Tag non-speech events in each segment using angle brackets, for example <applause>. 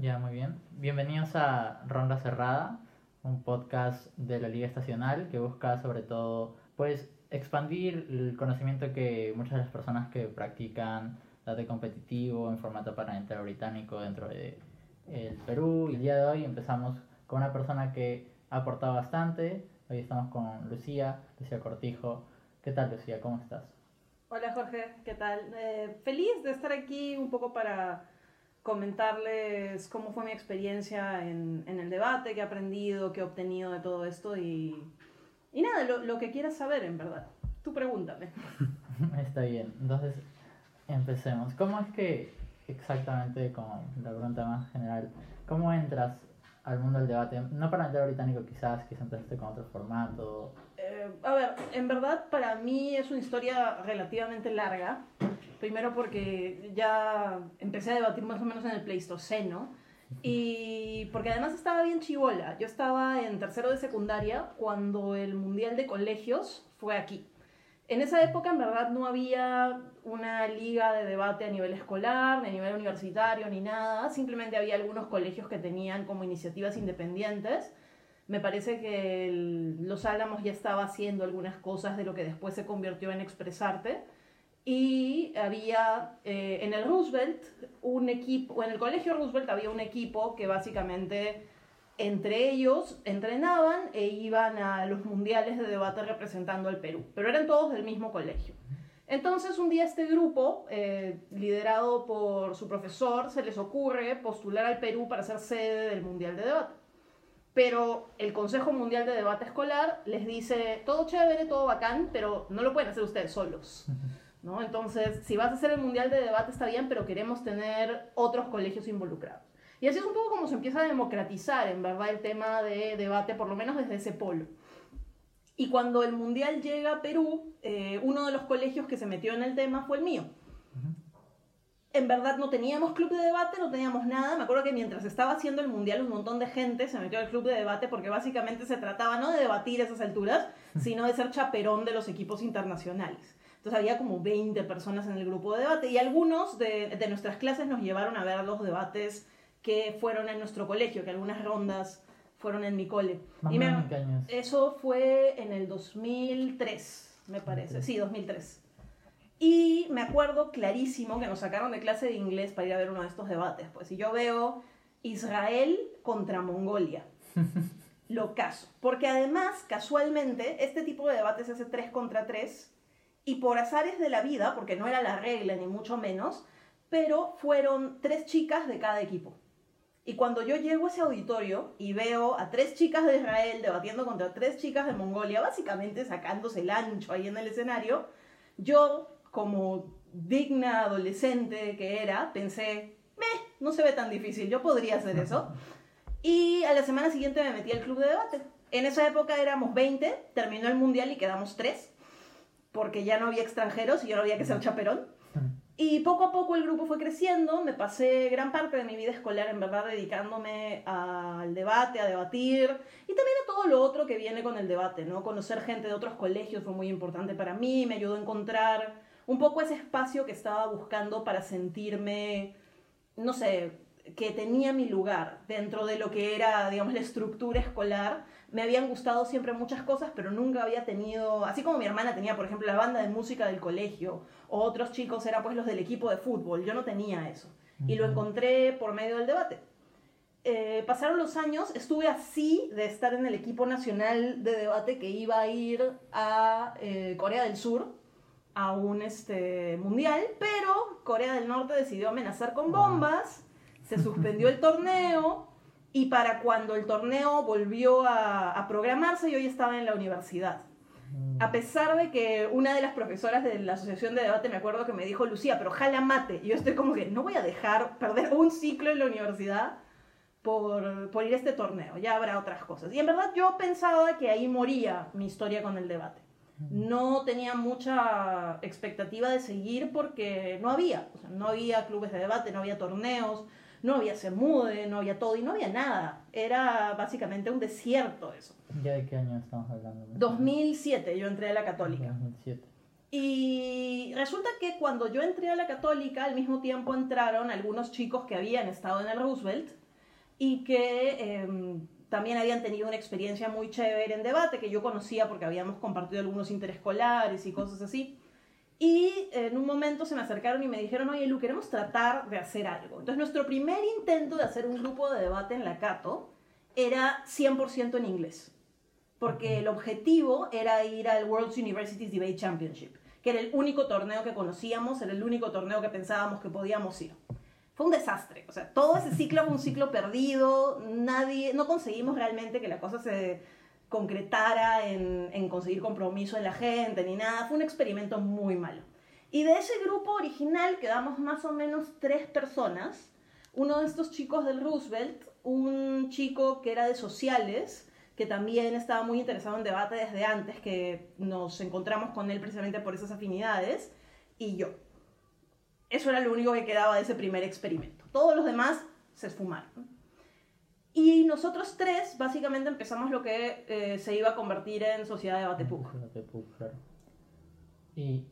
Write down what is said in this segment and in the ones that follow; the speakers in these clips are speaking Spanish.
Ya, muy bien. Bienvenidos a Ronda Cerrada, un podcast de la Liga Estacional que busca sobre todo, pues, expandir el conocimiento que muchas de las personas que practican date competitivo en formato parlamentario británico dentro de el Perú. El día de hoy empezamos con una persona que ha aportado bastante. Hoy estamos con Lucía, Lucía Cortijo. ¿Qué tal, Lucía? ¿Cómo estás? Hola, Jorge. ¿Qué tal? Eh, feliz de estar aquí un poco para comentarles cómo fue mi experiencia en, en el debate, qué he aprendido, qué he obtenido de todo esto y, y nada, lo, lo que quieras saber en verdad. Tú pregúntame. <laughs> Está bien. Entonces, empecemos. ¿Cómo es que exactamente, como la pregunta más general, cómo entras al mundo del debate? No para el británico quizás, quizás entraste con otro formato. Eh, a ver, en verdad para mí es una historia relativamente larga. Primero porque ya empecé a debatir más o menos en el Pleistoceno. Y porque además estaba bien chivola. Yo estaba en tercero de secundaria cuando el Mundial de Colegios fue aquí. En esa época, en verdad, no había una liga de debate a nivel escolar, ni a nivel universitario, ni nada. Simplemente había algunos colegios que tenían como iniciativas independientes. Me parece que Los Álamos ya estaba haciendo algunas cosas de lo que después se convirtió en Expresarte. Y había eh, en el Roosevelt un equipo, o en el colegio Roosevelt había un equipo que básicamente entre ellos entrenaban e iban a los mundiales de debate representando al Perú, pero eran todos del mismo colegio. Entonces un día este grupo, eh, liderado por su profesor, se les ocurre postular al Perú para ser sede del Mundial de Debate. Pero el Consejo Mundial de Debate Escolar les dice, todo chévere, todo bacán, pero no lo pueden hacer ustedes solos. ¿No? Entonces, si vas a hacer el Mundial de Debate está bien, pero queremos tener otros colegios involucrados. Y así es un poco como se empieza a democratizar, en verdad, el tema de debate, por lo menos desde ese polo. Y cuando el Mundial llega a Perú, eh, uno de los colegios que se metió en el tema fue el mío. En verdad no teníamos club de debate, no teníamos nada. Me acuerdo que mientras estaba haciendo el Mundial un montón de gente se metió al club de debate porque básicamente se trataba no de debatir a esas alturas, sino de ser chaperón de los equipos internacionales. Entonces había como 20 personas en el grupo de debate y algunos de, de nuestras clases nos llevaron a ver los debates que fueron en nuestro colegio, que algunas rondas fueron en mi cole. Más Y me- menos, ¿en qué años? eso fue en el 2003, me parece. Sí, 2003. Y me acuerdo clarísimo que nos sacaron de clase de inglés para ir a ver uno de estos debates. Pues, y yo veo Israel contra Mongolia. <laughs> Lo caso. Porque además, casualmente, este tipo de debates hace 3 contra 3. Y por azares de la vida, porque no era la regla ni mucho menos, pero fueron tres chicas de cada equipo. Y cuando yo llego a ese auditorio y veo a tres chicas de Israel debatiendo contra tres chicas de Mongolia, básicamente sacándose el ancho ahí en el escenario, yo, como digna adolescente que era, pensé, meh, no se ve tan difícil, yo podría hacer eso. Y a la semana siguiente me metí al club de debate. En esa época éramos 20, terminó el mundial y quedamos 3, porque ya no había extranjeros y yo no había que ser chaperón. Y poco a poco el grupo fue creciendo, me pasé gran parte de mi vida escolar en verdad dedicándome al debate, a debatir y también a todo lo otro que viene con el debate, ¿no? Conocer gente de otros colegios fue muy importante para mí, me ayudó a encontrar un poco ese espacio que estaba buscando para sentirme, no sé, que tenía mi lugar dentro de lo que era, digamos, la estructura escolar. Me habían gustado siempre muchas cosas, pero nunca había tenido, así como mi hermana tenía, por ejemplo, la banda de música del colegio, o otros chicos eran pues los del equipo de fútbol, yo no tenía eso. Y lo encontré por medio del debate. Eh, pasaron los años, estuve así de estar en el equipo nacional de debate que iba a ir a eh, Corea del Sur a un este, mundial, pero Corea del Norte decidió amenazar con bombas, se suspendió el torneo y para cuando el torneo volvió a, a programarse yo ya estaba en la universidad. Mm. A pesar de que una de las profesoras de la asociación de debate me acuerdo que me dijo, Lucía, pero jala mate. Y yo estoy como que no voy a dejar perder un ciclo en la universidad por, por ir a este torneo, ya habrá otras cosas. Y en verdad yo pensaba que ahí moría mi historia con el debate. No tenía mucha expectativa de seguir porque no había, o sea, no había clubes de debate, no había torneos, no había Semude, no había todo y no había nada. Era básicamente un desierto eso. ¿Ya de qué año estamos hablando? 2007 yo entré a la católica. 2007. Y resulta que cuando yo entré a la católica, al mismo tiempo entraron algunos chicos que habían estado en el Roosevelt y que em, también habían tenido una experiencia muy chévere en debate, que yo conocía porque habíamos compartido algunos interescolares y cosas así. Y en un momento se me acercaron y me dijeron, oye Lu, queremos tratar de hacer algo. Entonces nuestro primer intento de hacer un grupo de debate en la Cato era 100% en inglés, porque el objetivo era ir al World Universities Debate Championship, que era el único torneo que conocíamos, era el único torneo que pensábamos que podíamos ir. Fue un desastre, o sea, todo ese ciclo fue un ciclo perdido, nadie, no conseguimos realmente que la cosa se concretara en, conseguir compromiso en la gente ni nada, fue un experimento muy malo. Y de ese grupo original quedamos más o menos tres personas, uno de estos chicos del Roosevelt, un chico que era de sociales, que también estaba muy interesado en debate desde antes, que nos encontramos con él precisamente por esas afinidades, y yo. Eso era lo único que quedaba de ese primer experimento. Todos los demás se esfumaron. Y nosotros tres básicamente empezamos lo que eh, se iba a convertir en Sociedad de PUC, claro. Y,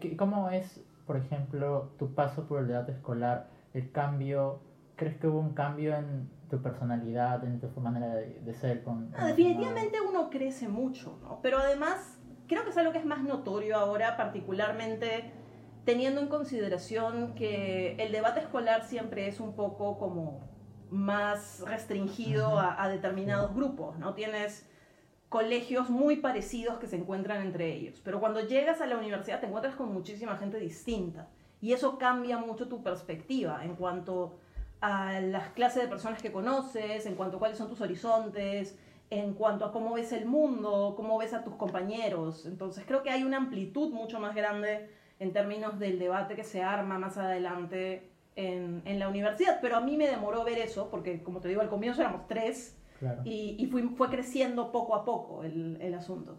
qué- ¿cómo es, por ejemplo, tu paso por el debate escolar? El cambio, ¿crees que hubo un cambio en tu personalidad, en tu manera de, de ser? Con, Ah, con definitivamente uno crece mucho, ¿no? Pero además, creo que es algo que es más notorio ahora, particularmente teniendo en consideración que el debate escolar siempre es un poco como más restringido a, a determinados grupos, ¿no? Tienes colegios muy parecidos que se encuentran entre ellos, pero cuando llegas a la universidad te encuentras con muchísima gente distinta y eso cambia mucho tu perspectiva en cuanto a las clases de personas que conoces, en cuanto a cuáles son tus horizontes, en cuanto a cómo ves el mundo, cómo ves a tus compañeros. Entonces creo que hay una amplitud mucho más grande en términos del debate que se arma más adelante en, en la universidad. Pero a mí me demoró ver eso, porque como te digo, al comienzo éramos tres Claro. y, y fui- fue creciendo poco a poco el, el asunto.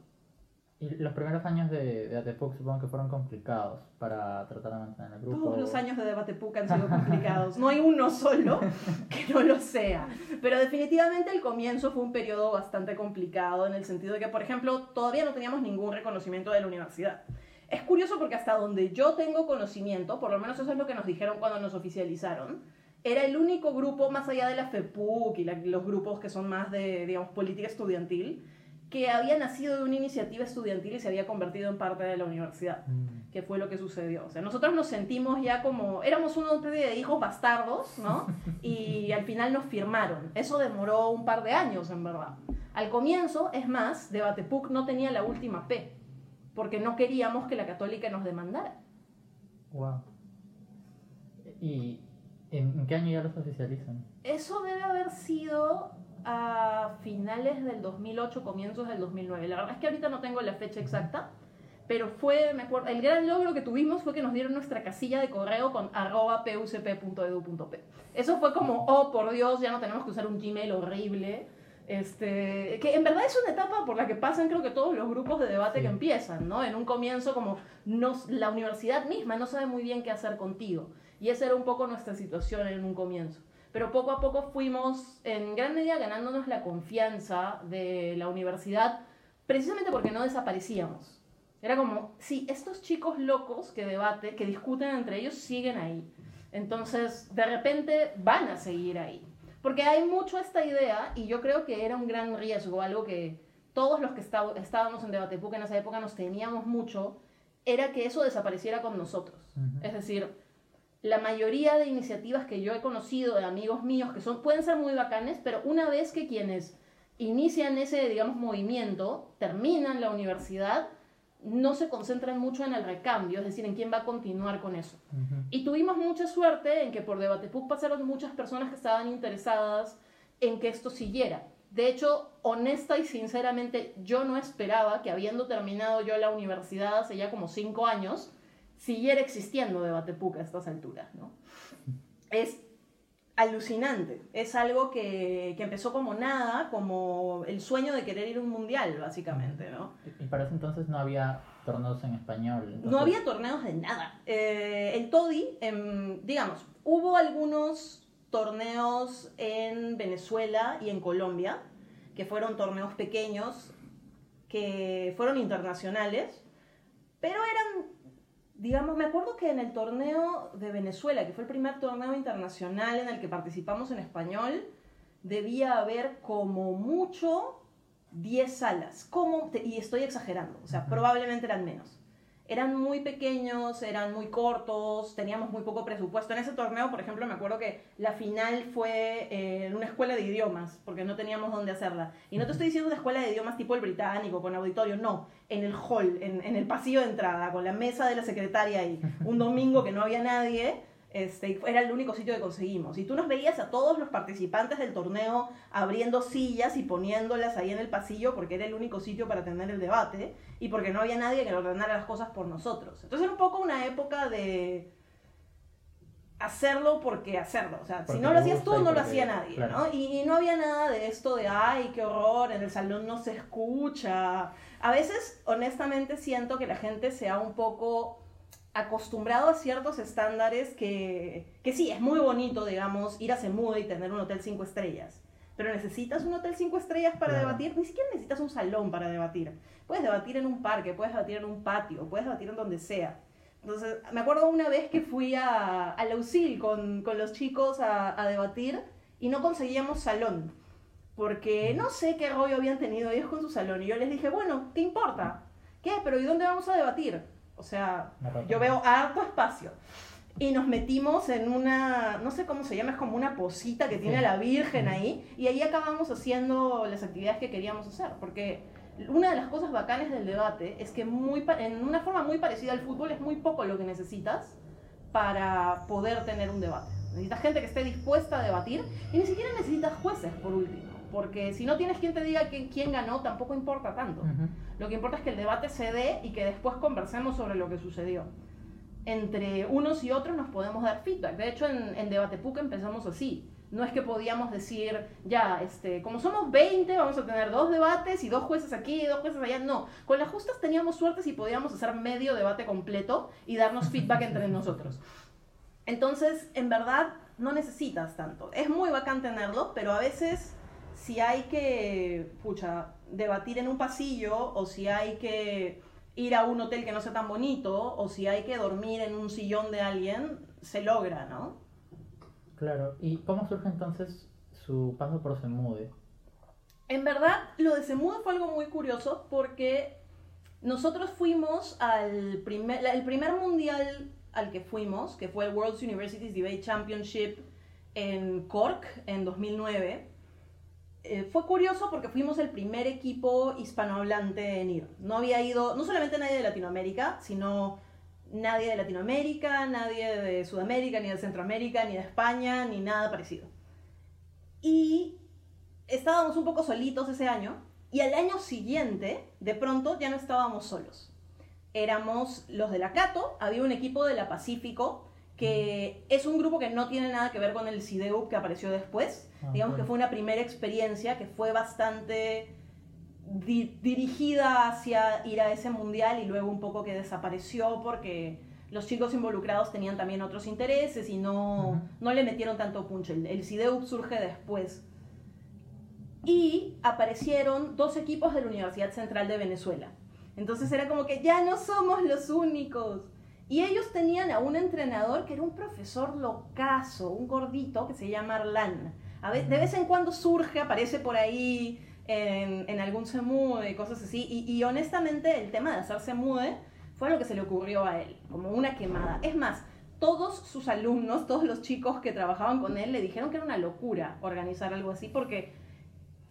Y los primeros años de, de ATPUC supongo que fueron complicados para tratar de mantener el grupo. Todos los años de debate PUC han sido complicados. No hay uno solo <laughs> que no lo sea. Pero definitivamente el comienzo fue un periodo bastante complicado en el sentido de que, por ejemplo, todavía no teníamos ningún reconocimiento de la universidad. Es curioso porque hasta donde yo tengo conocimiento, por lo menos eso es lo que nos dijeron cuando nos oficializaron, era el único grupo más allá de la FEPUC y la- los grupos que son más de, digamos, política estudiantil, que había nacido de una iniciativa estudiantil y se había convertido en parte de la universidad Mm, que fue lo que sucedió. O sea, nosotros nos sentimos ya como, éramos especie de hijos bastardos, ¿no? <laughs> Y al final nos firmaron. Eso demoró un par de años, en verdad. Al comienzo, es más, Debatepuc no tenía la última P, porque no queríamos que la católica nos demandara. Wow. ¿Y en, qué año ya los oficializan? Eso debe haber sido a finales del 2008, comienzos del 2009. La verdad es que ahorita no tengo la fecha exacta, pero fue, me acuerdo, el gran logro que tuvimos fue que nos dieron nuestra casilla de correo con arroba pucp.edu.p. Eso fue como, oh por Dios, ya no tenemos que usar un Gmail horrible. Este, que en verdad es una etapa por la que pasan creo que todos los grupos de debate Sí. que empiezan, ¿no? En un comienzo como nos, la universidad misma no sabe muy bien qué hacer contigo. Y esa era un poco nuestra situación en un comienzo. Pero poco a poco fuimos en gran medida ganándonos la confianza de la universidad, precisamente porque no desaparecíamos. Era como, sí, estos chicos locos que debaten, que discuten entre ellos, siguen ahí. Entonces, de repente van a seguir ahí. Porque hay mucho esta idea, y yo creo que era un gran riesgo, algo que todos los que está- estábamos en Debate en esa época nos temíamos mucho, era que eso desapareciera con nosotros. Es decir, la mayoría de iniciativas que yo he conocido de amigos míos que son, pueden ser muy bacanes, pero una vez que quienes inician ese, digamos, movimiento, terminan la universidad, no se concentran mucho en el recambio, es decir, en quién va a continuar con eso. Y tuvimos mucha suerte en que por Debatepub pasaron muchas personas que estaban interesadas en que esto siguiera. De hecho, honesta y sinceramente, yo no esperaba que habiendo terminado yo la universidad hace ya como cinco años, siguiera existiendo Debatepub a estas alturas, ¿no? Es <laughs> alucinante. Es algo que, que empezó como nada, como el sueño de querer ir a un mundial, básicamente, ¿no? Y para ese entonces no había torneos en español. entonces- No había torneos de nada. Eh, el TODI, em, digamos, hubo algunos torneos en Venezuela y en Colombia, que fueron torneos pequeños, que fueron internacionales, pero eran digamos, me acuerdo que en el torneo de Venezuela, que fue el primer torneo internacional en el que participamos en español, debía haber como mucho 10 salas. Como, y estoy exagerando, o sea, probablemente eran menos eran muy pequeños, eran muy cortos, teníamos muy poco presupuesto. En ese torneo, por ejemplo, me acuerdo que la final fue eh, en una escuela de idiomas, porque no teníamos dónde hacerla. Y no te estoy diciendo una escuela de idiomas tipo el británico, con auditorio, no, en el hall, en, en el pasillo de entrada, con la mesa de la secretaria ahí. Un domingo que no había nadie este, era el único sitio que conseguimos. Y tú nos veías a todos los participantes del torneo abriendo sillas y poniéndolas ahí en el pasillo porque era el único sitio para tener el debate y porque no había nadie que ordenara las cosas por nosotros. Entonces era un poco una época de hacerlo porque hacerlo. O sea, si no lo hacías tú, no lo hacía nadie, ¿no? Y, y, no había nada de esto de, ay, qué horror, en el salón no se escucha. A veces, honestamente, siento que la gente sea un poco acostumbrado a ciertos estándares que, que sí, es muy bonito, digamos, ir a Semude y tener un hotel cinco estrellas. Pero necesitas un hotel cinco estrellas para debatir, ni siquiera necesitas un salón para debatir. Puedes debatir en un parque, puedes debatir en un patio, puedes debatir en donde sea. Entonces, me acuerdo una vez que fui a, a Lausil con, con los chicos a, a debatir y no conseguíamos salón. Porque no sé qué rollo habían tenido ellos con su salón. Y yo les dije, bueno, ¿qué importa? ¿Qué? ¿Pero y dónde vamos a debatir? O sea, yo veo harto espacio. Y nos metimos en una, no sé cómo se llama, es como una posita que tiene la Virgen ahí. Y ahí acabamos haciendo las actividades que queríamos hacer. Porque una de las cosas bacanas del debate es que muy, en una forma muy parecida al fútbol es muy poco lo que necesitas para poder tener un debate. Necesitas gente que esté dispuesta a debatir y ni siquiera necesitas jueces, por último porque si no tienes quien te diga quién ganó, tampoco importa tanto. Lo que importa es que el debate se dé y que después conversemos sobre lo que sucedió. Entre unos y otros nos podemos dar feedback. De hecho, en, en Debate PUC empezamos así. No es que podíamos decir, ya, este, como somos 20, vamos a tener dos debates y dos jueces aquí y dos jueces allá. No, con las justas teníamos suerte si podíamos hacer medio debate completo y darnos feedback entre <laughs> nosotros. Entonces, en verdad, no necesitas tanto. Es muy bacán tenerlo, pero a veces si hay que, pucha, debatir en un pasillo o si hay que ir a un hotel que no sea tan bonito o si hay que dormir en un sillón de alguien, se logra, ¿no? Claro, ¿y cómo surge entonces su paso por Semude? En verdad, lo de Semude fue algo muy curioso porque nosotros fuimos al primer, el primer mundial al que fuimos, que fue el World Universities Debate Championship en Cork en 2009 eh, fue curioso porque fuimos el primer equipo hispanohablante en ir. No había ido, no solamente nadie de Latinoamérica, sino nadie de Latinoamérica, nadie de Sudamérica, ni de Centroamérica, ni de España, ni nada parecido. Y estábamos un poco solitos ese año, y al año siguiente, de pronto, ya no estábamos solos. Éramos los de la Cato, había un equipo de la Pacífico, que es un grupo que no tiene nada que ver con el CIDEUP que apareció después. Ah, Digamos que fue una primera experiencia que fue bastante dirigida hacia ir a ese mundial y luego un poco que desapareció porque los chicos involucrados tenían también otros intereses y no, no le metieron tanto punch. El, el CIDEUP surge después. Y aparecieron dos equipos de la Universidad Central de Venezuela. Entonces era como que ya no somos los únicos y ellos tenían a un entrenador que era un profesor locazo, un gordito que se llama Arlan. De vez en cuando surge, aparece por ahí en, en algún semude, cosas así. Y, y, honestamente el tema de hacer semude fue lo que se le ocurrió a él, como una quemada. Es más, todos sus alumnos, todos los chicos que trabajaban con él le dijeron que era una locura organizar algo así porque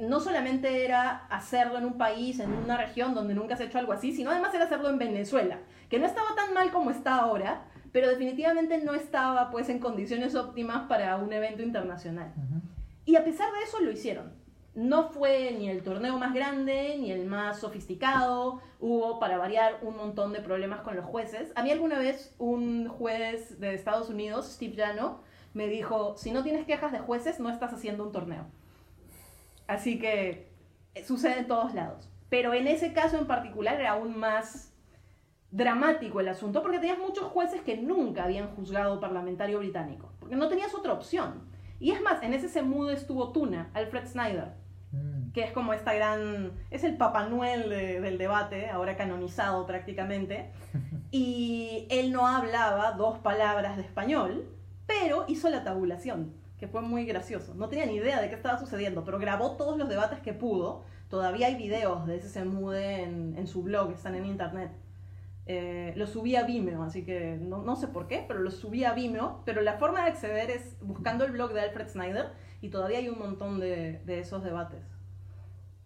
no solamente era hacerlo en un país, en una región donde nunca se ha hecho algo así, sino además era hacerlo en Venezuela, que no estaba tan mal como está ahora, pero definitivamente no estaba pues en condiciones óptimas para un evento internacional. Y a pesar de eso lo hicieron. No fue ni el torneo más grande, ni el más sofisticado. Hubo, para variar, un montón de problemas con los jueces. A mí alguna vez un juez de Estados Unidos, Steve Jano, me dijo, si no tienes quejas de jueces, no estás haciendo un torneo. Así que eh, sucede en todos lados. Pero en ese caso en particular era aún más dramático el asunto porque tenías muchos jueces que nunca habían juzgado parlamentario británico, porque no tenías otra opción. Y es más, en ese semudo estuvo Tuna, Alfred Snyder, Mm. que es como esta gran... es el Papá Noel de- del debate, ahora canonizado prácticamente, <laughs> y él no hablaba dos palabras de español, pero hizo la tabulación, que fue muy gracioso. No tenía ni idea de qué estaba sucediendo, pero grabó todos los debates que pudo. Todavía hay videos de ese Semude en, en su blog, están en internet. Eh, lo subí a Vimeo, así que no, no sé por qué, pero lo subí a Vimeo. Pero la forma de acceder es buscando el blog de Alfred Snyder y todavía hay un montón de, de esos debates.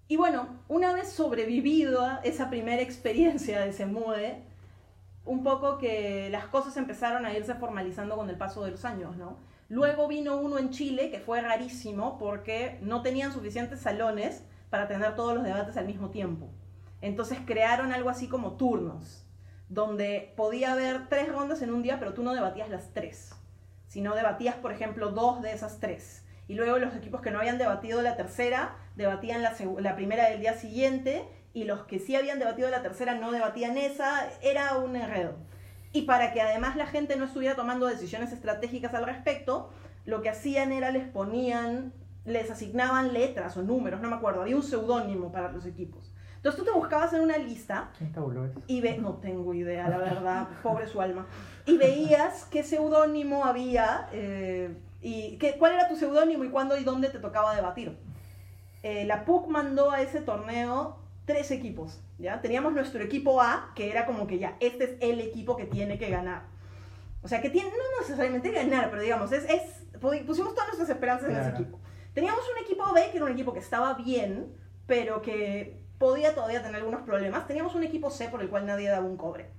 Y bueno, una vez sobrevivido a esa primera experiencia de Semude, un poco que las cosas empezaron a irse formalizando con el paso de los años, ¿no? Luego vino uno en Chile que fue rarísimo porque no tenían suficientes salones para tener todos los debates al mismo tiempo. Entonces crearon algo así como turnos, donde podía haber tres rondas en un día, pero tú no debatías las tres, sino debatías, por ejemplo, dos de esas tres. Y luego los equipos que no habían debatido la tercera, debatían la, primera del día siguiente, y los que sí habían debatido la tercera no debatían esa, era un enredo. Y para que además la gente no estuviera tomando decisiones estratégicas al respecto, lo que hacían era les ponían, les asignaban letras o números, no me acuerdo, había un seudónimo para los equipos. Entonces tú te buscabas en una lista ¿Quién tabuló eso? y ve, no tengo idea, la verdad, <laughs> pobre su alma. Y veías qué seudónimo había eh, y qué, cuál era tu seudónimo y cuándo y dónde te tocaba debatir. Eh, la PUC mandó a ese torneo tres equipos, ¿ya? Teníamos nuestro equipo A, que era como que ya, este es el equipo que tiene que ganar. O sea, que tiene, no necesariamente ganar, pero digamos, es, es, pusimos todas nuestras esperanzas en ese Claro. equipo. Teníamos un equipo B, que era un equipo que estaba bien, pero que podía todavía tener algunos problemas. Teníamos un equipo C por el cual nadie daba un cobre.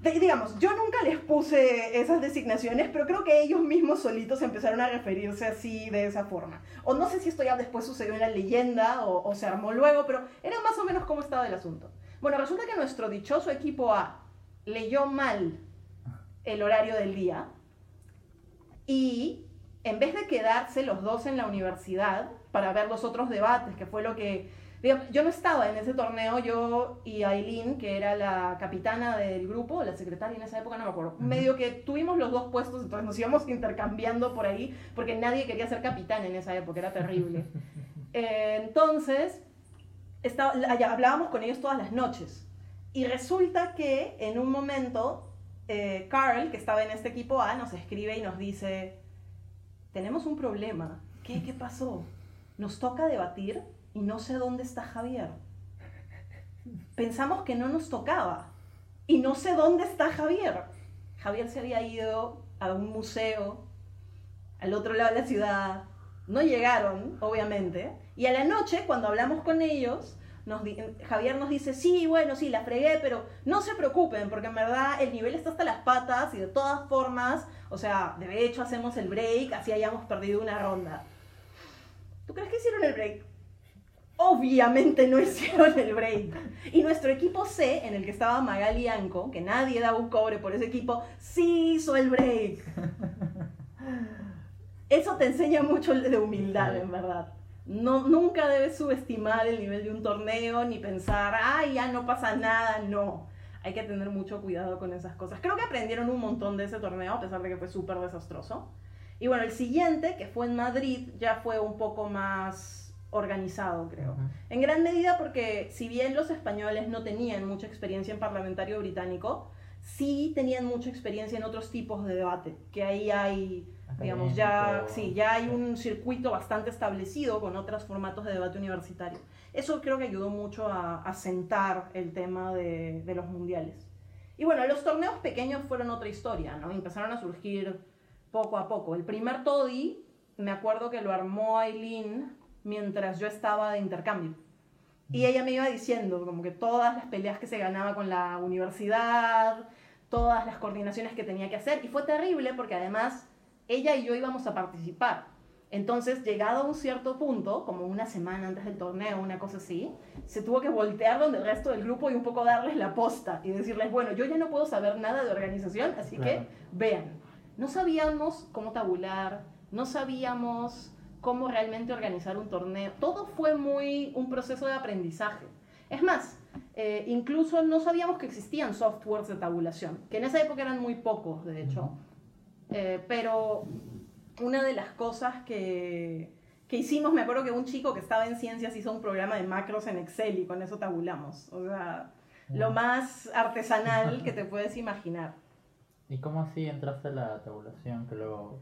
De- digamos, yo nunca les puse esas designaciones, pero creo que ellos mismos solitos empezaron a referirse así de esa forma. O no sé si esto ya después sucedió en la leyenda o, o se armó luego, pero era más o menos cómo estaba el asunto. Bueno, resulta que nuestro dichoso equipo A leyó mal el horario del día y en vez de quedarse los dos en la universidad para ver los otros debates, que fue lo que... digamos, yo no estaba en ese torneo, yo y Aileen, que era la capitana del grupo, la secretaria en esa época, no me acuerdo, medio que tuvimos los dos puestos, entonces nos íbamos <laughs> intercambiando por ahí, porque nadie quería ser capitán en esa época, era terrible. <laughs> Eh, entonces, estaba- hablábamos con ellos todas las noches. Y resulta que en un momento, eh, Carl, que estaba en este equipo A, nos escribe y nos dice, tenemos un problema. ¿Qué, ¿Qué pasó? Nos toca debatir y no sé dónde está Javier. Pensamos que no nos tocaba y no sé dónde está Javier. Javier se había ido a un museo al otro lado de la ciudad. No llegaron, obviamente. Y a la noche, cuando hablamos con ellos, Javier nos dice, sí, bueno, sí, la fregué, pero no se preocupen, porque en verdad el nivel está hasta las patas y de todas formas, o sea, de hecho hacemos el break, así hayamos perdido una ronda. ¿Tú crees que hicieron el break? Obviamente no <laughs> hicieron el break. Y nuestro equipo C, en el que estaba Magali Anco, que nadie daba un cobre por ese equipo, sí hizo el break. <laughs> Eso te enseña mucho de humildad, en verdad. No, nunca debes subestimar el nivel de un torneo ni pensar, ay, ya no pasa nada. No, hay que tener mucho cuidado con esas cosas. Creo que aprendieron un montón de ese torneo, a pesar de que fue súper desastroso. Y bueno, el siguiente, que fue en Madrid, ya fue un poco más organizado, creo. En gran medida porque si bien los españoles no tenían mucha experiencia en parlamentario británico, sí tenían mucha experiencia en otros tipos de debate, que ahí hay, digamos, ya, sí, ya hay un circuito bastante establecido con otros formatos de debate universitario. Eso creo que ayudó mucho a, a sentar el tema de, de los mundiales. Y bueno, los torneos pequeños fueron otra historia, ¿no? Empezaron a surgir poco a poco. El primer Toddy, me acuerdo que lo armó Aileen mientras yo estaba de intercambio. Y ella me iba diciendo como que todas las peleas que se ganaba con la universidad, todas las coordinaciones que tenía que hacer. Y fue terrible porque además ella y yo íbamos a participar. Entonces, llegado a un cierto punto, como una semana antes del torneo, una cosa así, se tuvo que voltear donde el resto del grupo y un poco darles la posta y decirles, bueno, yo ya no puedo saber nada de organización, así Claro. que vean. No sabíamos cómo tabular, no sabíamos cómo realmente organizar un torneo. Todo fue muy un proceso de aprendizaje. Es más, eh, incluso no sabíamos que existían softwares de tabulación, que en esa época eran muy pocos, de hecho. Eh, pero una de las cosas que, que hicimos, me acuerdo que un chico que estaba en ciencias hizo un programa de macros en Excel y con eso tabulamos. O sea, lo más artesanal que te <laughs> puedes imaginar. ¿Y cómo así entraste a la tabulación que luego?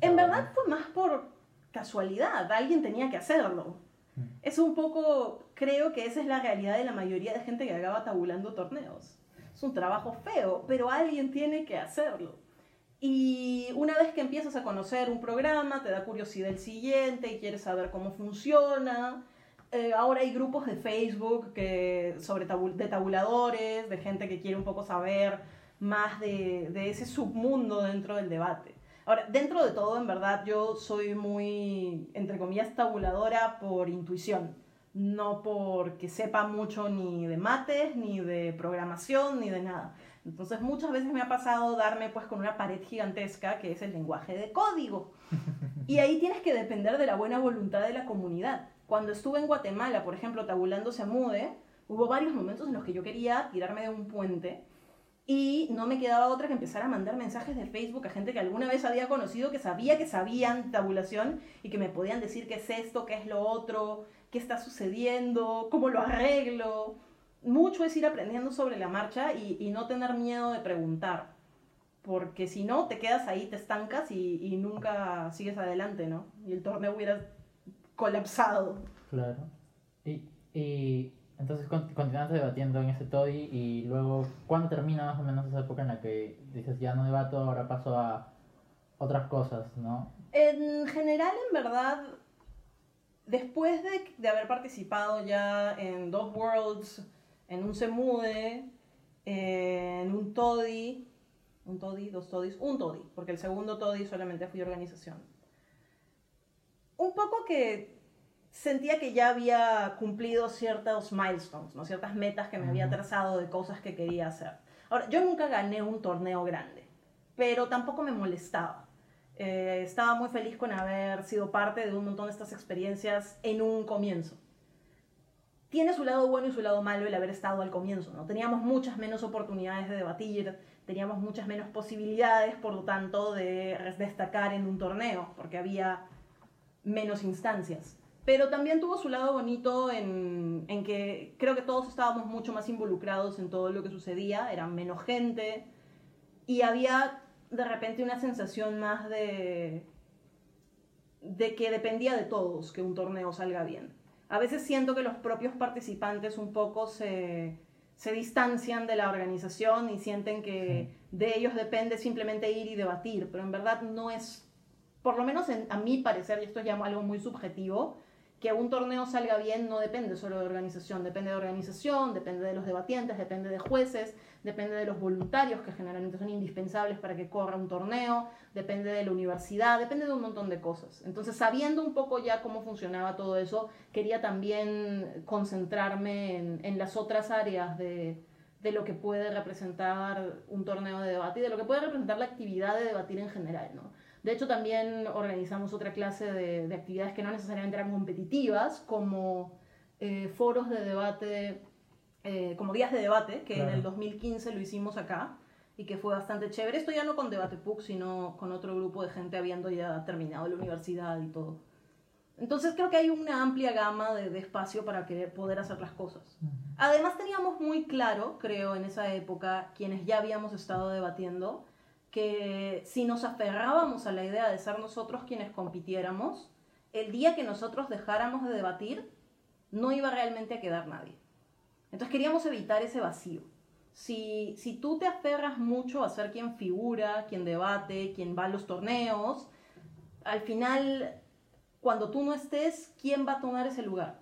En verdad fue más por casualidad, alguien tenía que hacerlo. Mm. Es un poco, creo que esa es la realidad de la mayoría de gente que acaba tabulando torneos. Es un trabajo feo, pero alguien tiene que hacerlo. Y una vez que empiezas a conocer un programa, te da curiosidad el siguiente y quieres saber cómo funciona. Eh, ahora hay grupos de Facebook que, sobre tabu- de tabuladores, de gente que quiere un poco saber más de, de ese submundo dentro del debate. Ahora, dentro de todo, en verdad, yo soy muy, entre comillas, tabuladora por intuición, no porque sepa mucho ni de mates, ni de programación, ni de nada. Entonces, muchas veces me ha pasado darme pues con una pared gigantesca que es el lenguaje de código. <laughs> Y ahí tienes que depender de la buena voluntad de la comunidad. Cuando estuve en Guatemala, por ejemplo, tabulando Semude, hubo varios momentos en los que yo quería tirarme de un puente y no me quedaba otra que empezar a mandar mensajes de Facebook a gente que alguna vez había conocido, que sabía que sabían tabulación y que me podían decir qué es esto, qué es lo otro, qué está sucediendo, cómo lo arreglo. Mucho es ir aprendiendo sobre la marcha y, no tener miedo de preguntar, porque si no, te quedas ahí, te estancas y, nunca sigues adelante, ¿no? Y el torneo hubiera colapsado. Claro. Y entonces con- continuaste debatiendo en ese TODI y luego, ¿cuándo termina más o menos esa época en la que dices, ya no debato, ahora paso a otras cosas, ¿no? En general, en verdad, después de, haber participado ya en dos Worlds, en un Semude, en un TODI, un TODI, dos TODIs, un TODI, porque el segundo TODI solamente fui organización. Un poco que sentía que ya había cumplido ciertos milestones, ¿no? ciertas metas que me había trazado de cosas que quería hacer. Ahora, yo nunca gané un torneo grande, pero tampoco me molestaba. Eh, estaba muy feliz con haber sido parte de un montón de estas experiencias en un comienzo. Tiene su lado bueno y su lado malo el haber estado al comienzo, ¿no? Teníamos muchas menos oportunidades de debatir, teníamos muchas menos posibilidades, por lo tanto, de destacar en un torneo, porque había menos instancias. Pero también tuvo su lado bonito en, en que creo que todos estábamos mucho más involucrados en todo lo que sucedía, era menos gente y había de repente una sensación más de, de que dependía de todos que un torneo salga bien. A veces siento que los propios participantes un poco se, se distancian de la organización y sienten que de ellos depende simplemente ir y debatir, pero en verdad no es, por lo menos en- a mi parecer, y esto es ya algo muy subjetivo, que un torneo salga bien no depende solo de organización, depende de organización, depende de los debatientes, depende de jueces, depende de los voluntarios que generalmente son indispensables para que corra un torneo, depende de la universidad, depende de un montón de cosas. Entonces, sabiendo un poco ya cómo funcionaba todo eso, quería también concentrarme en, las otras áreas de, de lo que puede representar un torneo de debate y de lo que puede representar la actividad de debatir en general, ¿no? De hecho, también organizamos otra clase de, de actividades que no necesariamente eran competitivas, como eh, foros de debate, eh, como días de debate, que en el 2015 lo hicimos acá y que fue bastante chévere. Esto ya no con Debate PUC, sino con otro grupo de gente habiendo ya terminado la universidad y todo. Entonces creo que hay una amplia gama de, de espacio para querer poder hacer las cosas. Además teníamos muy claro, creo, en esa época, quienes ya habíamos estado debatiendo, que si nos aferrábamos a la idea de ser nosotros quienes compitiéramos, el día que nosotros dejáramos de debatir, no iba realmente a quedar nadie. Entonces queríamos evitar ese vacío. Si, si tú te aferras mucho a ser quien figura, quien debate, quien va a los torneos, al final, cuando tú no estés, ¿quién va a tomar ese lugar?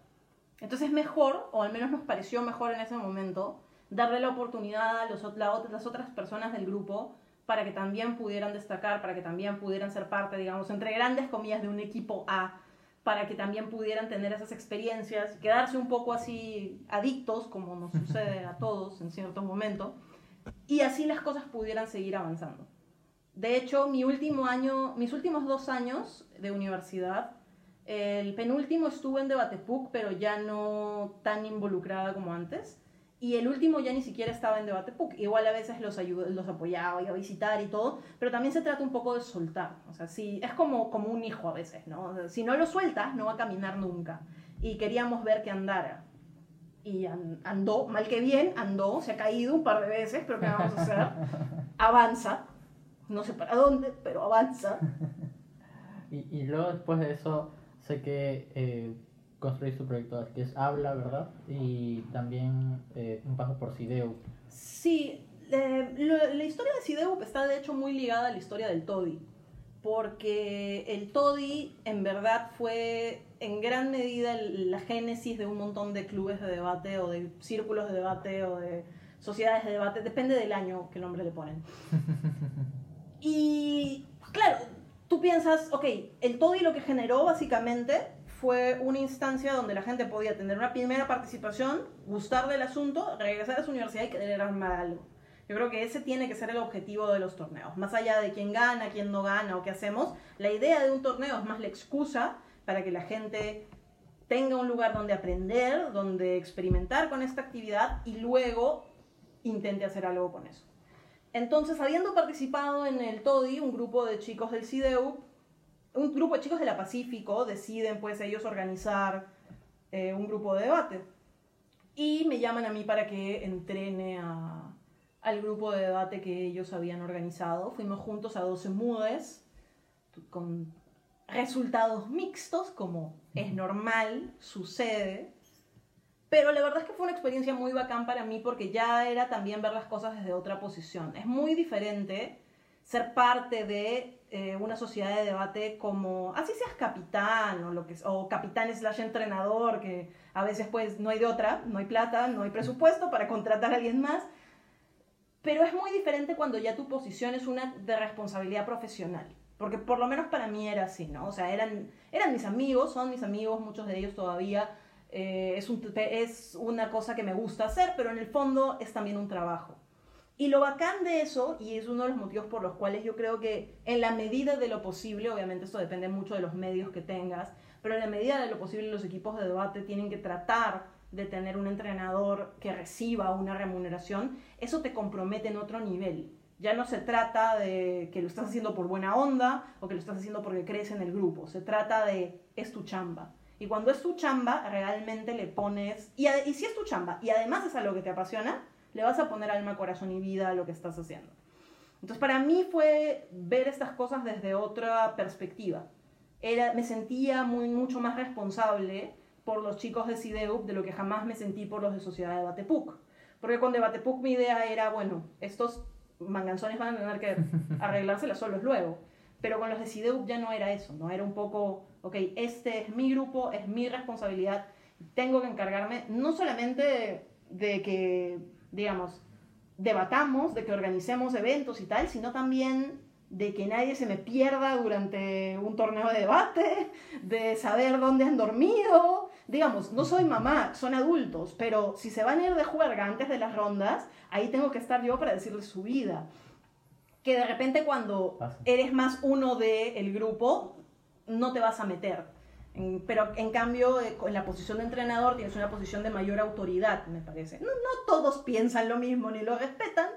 Entonces es mejor, o al menos nos pareció mejor en ese momento, darle la oportunidad a los, la las otras personas del grupo para que también pudieran destacar, para que también pudieran ser parte, digamos, entre grandes comillas, de un equipo A, para que también pudieran tener esas experiencias, quedarse un poco así adictos, como nos <laughs> sucede a todos en cierto momento, y así las cosas pudieran seguir avanzando. De hecho, mi último año, mis últimos dos años de universidad, el penúltimo estuve en Debate PUC, pero ya no tan involucrada como antes. Y el último ya ni siquiera estaba en debate PUC. Igual a veces los, los apoyaba, iba a visitar y todo, pero también se trata un poco de soltar. O sea, si, es como, como un hijo a veces, ¿no? si no lo sueltas, no va a caminar nunca. Y queríamos ver que andara. Y andó, mal que bien, andó, se ha caído un par de veces, pero ¿qué vamos a hacer? <laughs> Avanza. No sé para dónde, pero avanza. <laughs> y, y luego después de eso, sé que... Eh construir su proyecto que es Habla, ¿verdad? Y también eh, un paso por Sideu. Sí, la historia de Sideu está de hecho muy ligada a la historia del Todi, porque el Todi en verdad fue en gran medida la génesis de un montón de clubes de debate o de círculos de debate o de sociedades de debate, depende del año que nombre le ponen. <laughs> y claro, tú piensas, ok, el Todi lo que generó básicamente fue una instancia donde la gente podía tener una primera participación, gustar del asunto, regresar a su universidad y querer armar algo. Yo creo que ese tiene que ser el objetivo de los torneos. Más allá de quién gana, quién no gana o qué hacemos, la idea de un torneo es más la excusa para que la gente tenga un lugar donde aprender, donde experimentar con esta actividad y luego intente hacer algo con eso. Entonces, habiendo participado en el TODI, un grupo de chicos del CIDEU, un grupo de chicos de la Pacífico deciden pues ellos organizar eh, un grupo de debate. Y me llaman a mí para que entrene a, al grupo de debate que ellos habían organizado. Fuimos juntos a 12 mudes con resultados mixtos, como es normal, sucede. Pero la verdad es que fue una experiencia muy bacán para mí porque ya era también ver las cosas desde otra posición. Es muy diferente ser parte de eh, una sociedad de debate como, así seas capitán o, lo que, o capitán slash entrenador, que a veces pues no hay de otra, no hay plata, no hay presupuesto para contratar a alguien más, pero es muy diferente cuando ya tu posición es una de responsabilidad profesional. Porque por lo menos para mí era así, ¿no? O sea, eran, eran mis amigos, son mis amigos, muchos de ellos todavía. Eh, es, un, es una cosa que me gusta hacer, pero en el fondo es también un trabajo. Y lo bacán de eso, y es uno de los motivos por los cuales yo creo que en la medida de lo posible, obviamente esto depende mucho de los medios que tengas, pero en la medida de lo posible los equipos de debate tienen que tratar de tener un entrenador que reciba una remuneración, eso te compromete en otro nivel. Ya no se trata de que lo estás haciendo por buena onda o que lo estás haciendo porque crees en el grupo, se trata de es tu chamba. Y cuando es tu chamba, realmente le pones, y, y si es tu chamba y además es algo que te apasiona, le vas a poner alma, corazón y vida a lo que estás haciendo. Entonces para mí fue ver estas cosas desde otra perspectiva. Era, me sentía muy, mucho más responsable por los chicos de CIDEUP de lo que jamás me sentí por los de Sociedad de Batepuc. Porque con Debatepuc mi idea era, bueno, estos manganzones van a tener que <laughs> arreglárselas solos luego. Pero con los de CIDEUP ya no era eso, ¿no? Era un poco, ok, este es mi grupo, es mi responsabilidad, tengo que encargarme no solamente de que digamos, debatamos, de que organicemos eventos y tal, sino también de que nadie se me pierda durante un torneo de debate, de saber dónde han dormido. Digamos, no soy mamá, son adultos, pero si se van a ir de juerga antes de las rondas, ahí tengo que estar yo para decirles su vida. Que de repente cuando eres más uno del grupo, no te vas a meter pero en cambio, eh, en la posición de entrenador tienes una posición de mayor autoridad, me parece. No, no todos piensan lo mismo ni lo respetan,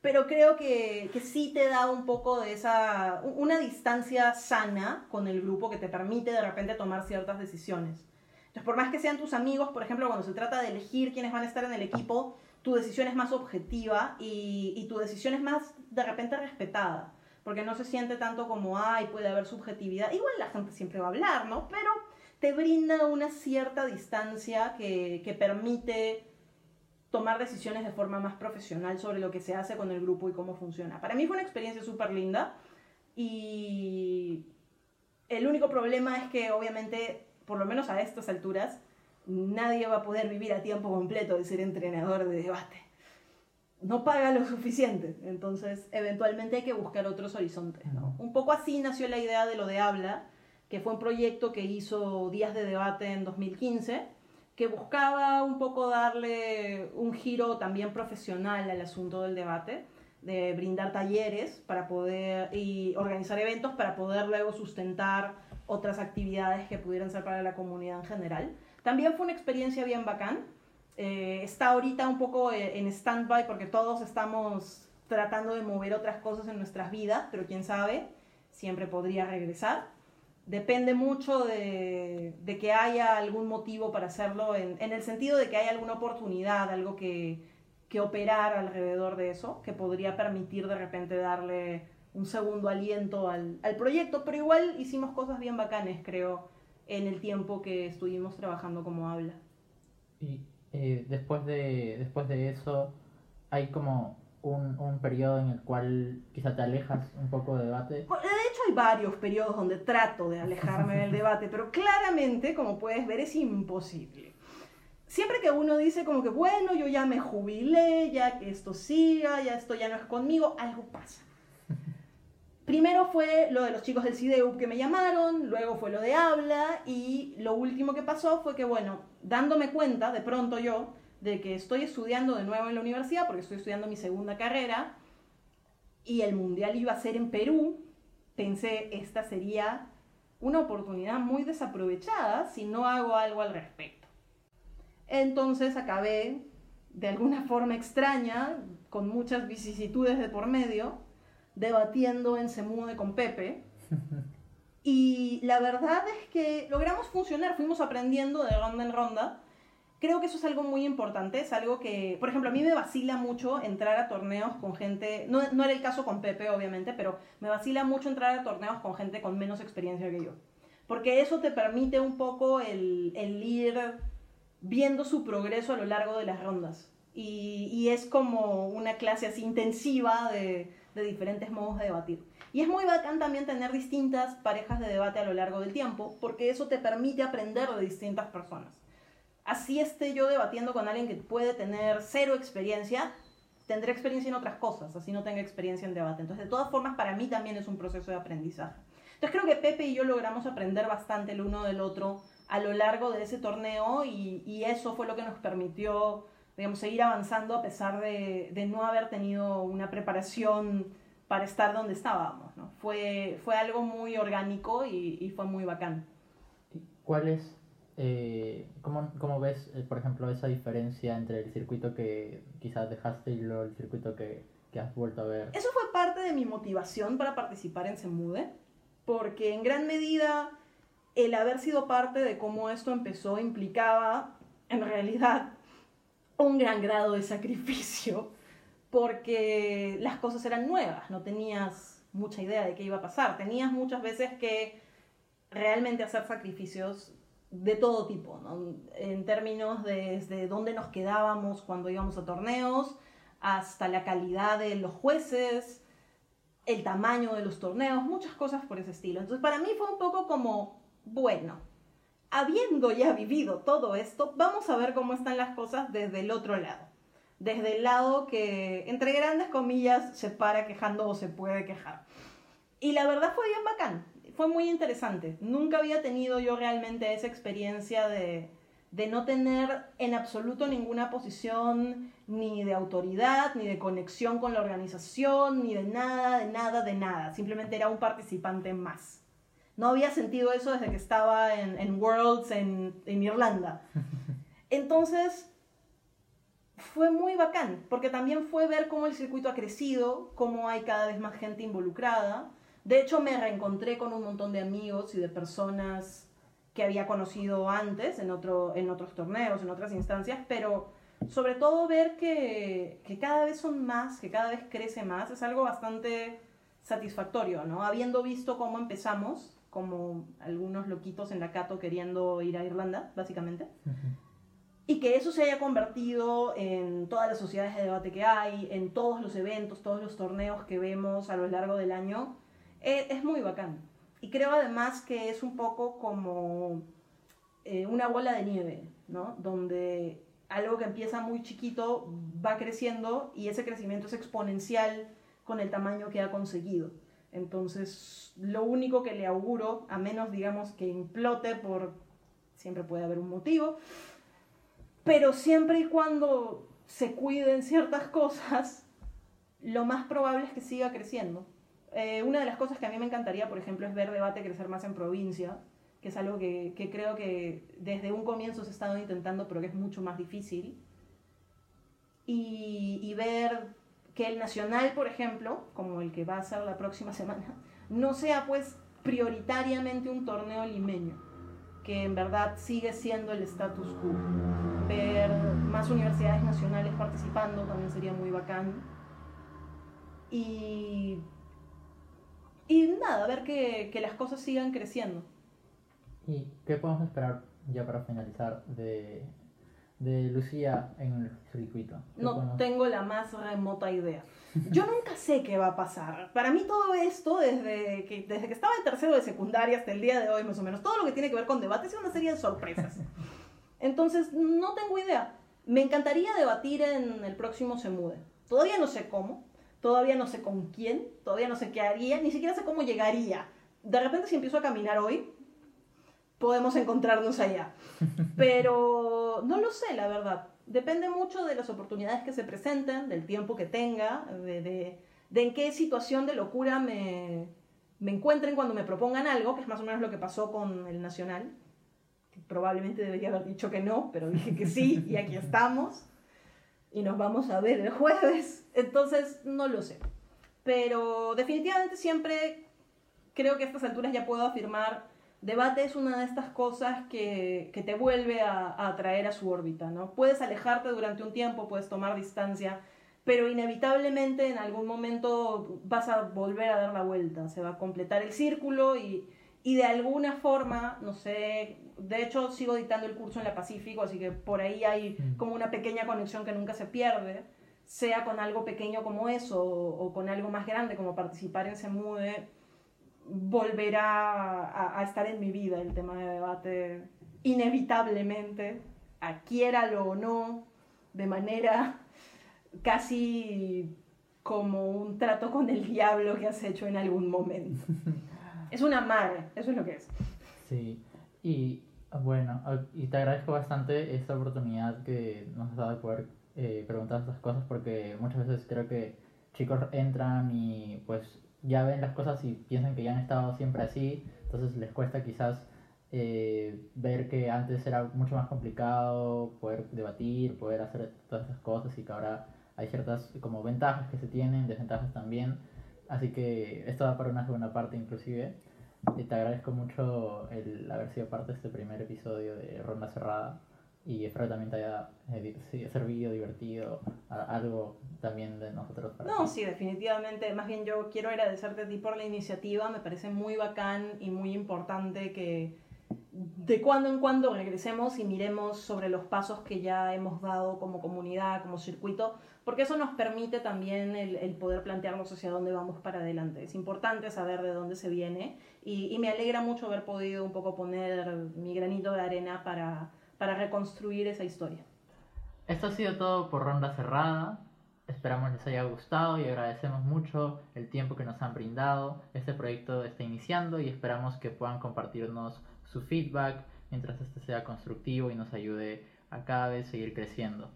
pero creo que, que, sí te da un poco de esa, una distancia sana con el grupo que te permite de repente tomar ciertas decisiones. Entonces, por más que sean tus amigos, por ejemplo, cuando se trata de elegir quiénes van a estar en el equipo, tu decisión es más objetiva y, y tu decisión es más de repente respetada porque no se siente tanto como, ay, puede haber subjetividad. Igual la gente siempre va a hablar, ¿no? Pero te brinda una cierta distancia que, que permite tomar decisiones de forma más profesional sobre lo que se hace con el grupo y cómo funciona. Para mí fue una experiencia súper linda y el único problema es que obviamente, por lo menos a estas alturas, nadie va a poder vivir a tiempo completo de ser entrenador de debate no paga lo <laughs> suficiente. Entonces, eventualmente hay que buscar otros horizontes. Un poco así nació la idea de lo de Habla, que fue un proyecto que hizo Días de Debate en 2015, que buscaba un poco darle un giro también profesional al asunto del debate, de brindar talleres para poder y organizar eventos para poder luego sustentar otras actividades que pudieran ser para la comunidad en general. También fue una experiencia bien bacán Eh, está ahorita un poco eh, en stand-by porque todos estamos tratando de mover otras cosas en nuestras vidas, pero quién sabe, siempre podría regresar. Depende mucho de, que haya algún motivo para hacerlo, en, el sentido de que haya alguna oportunidad, algo que, que operar alrededor de eso, que podría permitir de repente darle un segundo aliento al, al proyecto, pero igual hicimos cosas bien bacanes, creo, en el tiempo que estuvimos trabajando como habla. Y eh, después, de, después de eso, hay como un, un periodo en el cual quizá te alejas un poco del debate. De hecho, hay varios periodos donde trato de alejarme del <laughs> debate, pero claramente, como puedes ver, es imposible. Siempre que uno dice como que, bueno, yo ya me jubilé, ya que esto siga, ya esto ya no es conmigo, algo pasa. Primero fue lo de los chicos del CIDEUP que me llamaron, luego fue lo de habla y lo último que pasó fue que, bueno, dándome cuenta de pronto yo de que estoy estudiando de nuevo en la universidad, porque estoy estudiando mi segunda carrera, y el mundial iba a ser en Perú, pensé, esta sería una oportunidad muy desaprovechada si no hago algo al respecto. Entonces acabé, de alguna forma extraña, con muchas vicisitudes de por medio, debatiendo en Semude con Pepe. <laughs> Y la verdad es que logramos funcionar, fuimos aprendiendo de ronda en ronda. Creo que eso es algo muy importante, es algo que, por ejemplo, a mí me vacila mucho entrar a torneos con gente, no, no era el caso con Pepe, obviamente, pero me vacila mucho entrar a torneos con gente con menos experiencia que yo. Porque eso te permite un poco el, el ir viendo su progreso a lo largo de las rondas. Y, y es como una clase así intensiva de, de diferentes modos de debatir. Y es muy bacán también tener distintas parejas de debate a lo largo del tiempo, porque eso te permite aprender de distintas personas. Así esté yo debatiendo con alguien que puede tener cero experiencia, tendré experiencia en otras cosas, así no tenga experiencia en debate. Entonces, de todas formas, para mí también es un proceso de aprendizaje. Entonces, creo que Pepe y yo logramos aprender bastante el uno del otro a lo largo de ese torneo y, y eso fue lo que nos permitió digamos, seguir avanzando a pesar de, de, no haber tenido una preparación para estar donde estábamos. ¿no? Fue, fue algo muy orgánico y, y fue muy bacán. ¿Cuál es, eh, cómo, cómo, ves, eh, por ejemplo, esa diferencia entre el circuito que quizás dejaste y luego el circuito que, que has vuelto a ver? Eso fue parte de mi motivación para participar en Semude, porque en gran medida el haber sido parte de cómo esto empezó implicaba, en realidad, un gran grado de sacrificio porque las cosas eran nuevas, no tenías mucha idea de qué iba a pasar, tenías muchas veces que realmente hacer sacrificios de todo tipo, en términos de desde dónde nos quedábamos cuando íbamos a torneos, hasta la calidad de los jueces, el tamaño de los torneos, muchas cosas por ese estilo. Entonces para mí fue un poco como, bueno, habiendo ya vivido todo esto, vamos a ver cómo están las cosas desde el otro lado. Desde el lado que, entre grandes comillas, se para quejando o se puede quejar. Y la verdad fue bien bacán, fue muy interesante. Nunca había tenido yo realmente esa experiencia de, de no tener en absoluto ninguna posición ni de autoridad, ni de conexión con la organización, ni de nada, de nada, de nada. Simplemente era un participante más. No había sentido eso desde que estaba en, en Worlds en, en Irlanda. <laughs> Entonces, fue muy bacán, porque también fue ver cómo el circuito ha crecido, cómo hay cada vez más gente involucrada. De hecho, me reencontré con un montón de amigos y de personas que había conocido antes en, otro, en otros torneos, en otras instancias, pero sobre todo ver que, que cada vez son más, que cada vez crece más, es algo bastante satisfactorio, ¿no? Habiendo visto cómo empezamos, como algunos loquitos en la Cato queriendo ir a Irlanda, básicamente. Uh -huh. Y que eso se haya convertido en todas las sociedades de debate que hay, en todos los eventos, todos los torneos que vemos a lo largo del año, es, es muy bacán. Y creo además que es un poco como eh, una bola de nieve, ¿no? Donde algo que empieza muy chiquito va creciendo y ese crecimiento es exponencial con el tamaño que ha conseguido. Entonces, lo único que le auguro, a menos digamos que implote por, siempre puede haber un motivo, pero siempre y cuando se cuiden ciertas cosas, lo más probable es que siga creciendo. Eh, una de las cosas que a mí me encantaría, por ejemplo, es ver debate crecer más en provincia, que es algo que, creo que desde un comienzo se ha estado intentando, pero que es mucho más difícil y ver que el Nacional, por ejemplo, como el que va a ser la próxima semana, no sea pues prioritariamente un torneo limeño, que en verdad sigue siendo el status quo. Ver más universidades nacionales participando también sería muy bacán. Y, y nada, ver que, que las cosas sigan creciendo. ¿Y qué podemos esperar ya para finalizar de, de Lucía en el circuito? ¿Qué No podemos- tengo la más remota idea. Yo nunca sé qué va a pasar. Para mí todo esto, desde que, desde que estaba en tercero de secundaria hasta el día de hoy más o menos, todo lo que tiene que ver con debate es una serie de sorpresas. Entonces, no tengo idea. Me encantaría debatir en el próximo Se Mude. Todavía no sé cómo, todavía no sé con quién, todavía no sé qué haría, ni siquiera sé cómo llegaría. De repente si empiezo a caminar hoy, podemos encontrarnos allá. <laughs> Pero no lo sé, la verdad. Depende mucho de las oportunidades que se presenten, del tiempo que tenga, de, de- de en qué situación de locura me, me encuentren cuando me propongan algo, que es más o menos lo que pasó con el Nacional. que Probablemente debería haber dicho que no, pero dije que sí, y aquí <laughs> estamos. Y nos vamos a ver el jueves. Entonces, no lo sé. Pero definitivamente siempre creo que a estas alturas ya puedo afirmar debate es una de estas cosas que, que te vuelve a, a atraer a su órbita, ¿no? Puedes alejarte durante un tiempo, puedes tomar distancia, pero inevitablemente en algún momento vas a volver a dar la vuelta, se va a completar el círculo y, y de alguna forma, no sé, de hecho sigo dictando el curso en la Pacífico, así que por ahí hay Mm. como una pequeña conexión que nunca se pierde, sea con algo pequeño como eso o, o con algo más grande como participar en Semude, volverá a, a estar en mi vida el tema de debate inevitablemente, adquiéralo o no, de manera casi como un trato con el diablo que has hecho en algún momento. <laughs> Es una madre, eso es lo que es. Sí, y bueno, y te agradezco bastante esta oportunidad que nos has dado de poder eh, preguntar estas cosas porque muchas veces creo que chicos entran y pues ya ven las cosas y piensan que ya han estado siempre así, entonces les cuesta quizás eh, ver que antes era mucho más complicado poder debatir, poder hacer todas esas cosas y que ahora hay ciertas como ventajas que se tienen, desventajas también, así que esto da para una segunda parte inclusive. Y te agradezco mucho el haber sido parte de este primer episodio de Ronda Cerrada. Y espero también te haya eh, servido, divertido, algo también de nosotros para No, ti. sí, definitivamente. Más bien yo quiero agradecerte a ti por la iniciativa. Me parece muy bacán y muy importante que de cuando en cuando regresemos y miremos sobre los pasos que ya hemos dado como comunidad, como circuito, porque eso nos permite también el, el poder plantearnos hacia dónde vamos para adelante. Es importante saber de dónde se viene y, y me alegra mucho haber podido un poco poner mi granito de arena para, para reconstruir esa historia. Esto ha sido todo por Ronda Cerrada. Esperamos les haya gustado y agradecemos mucho el tiempo que nos han brindado. Este proyecto está iniciando y esperamos que puedan compartirnos su feedback mientras este sea constructivo y nos ayude a cada vez seguir creciendo.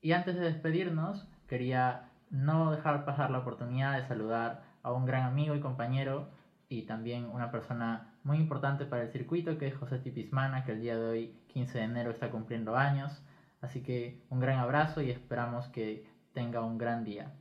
Y antes de despedirnos, quería no dejar pasar la oportunidad de saludar a un gran amigo y compañero y también una persona muy importante para el circuito que es José Tipismana, que el día de hoy, 15 de enero, está cumpliendo años. Así que un gran abrazo y esperamos que tenga un gran día.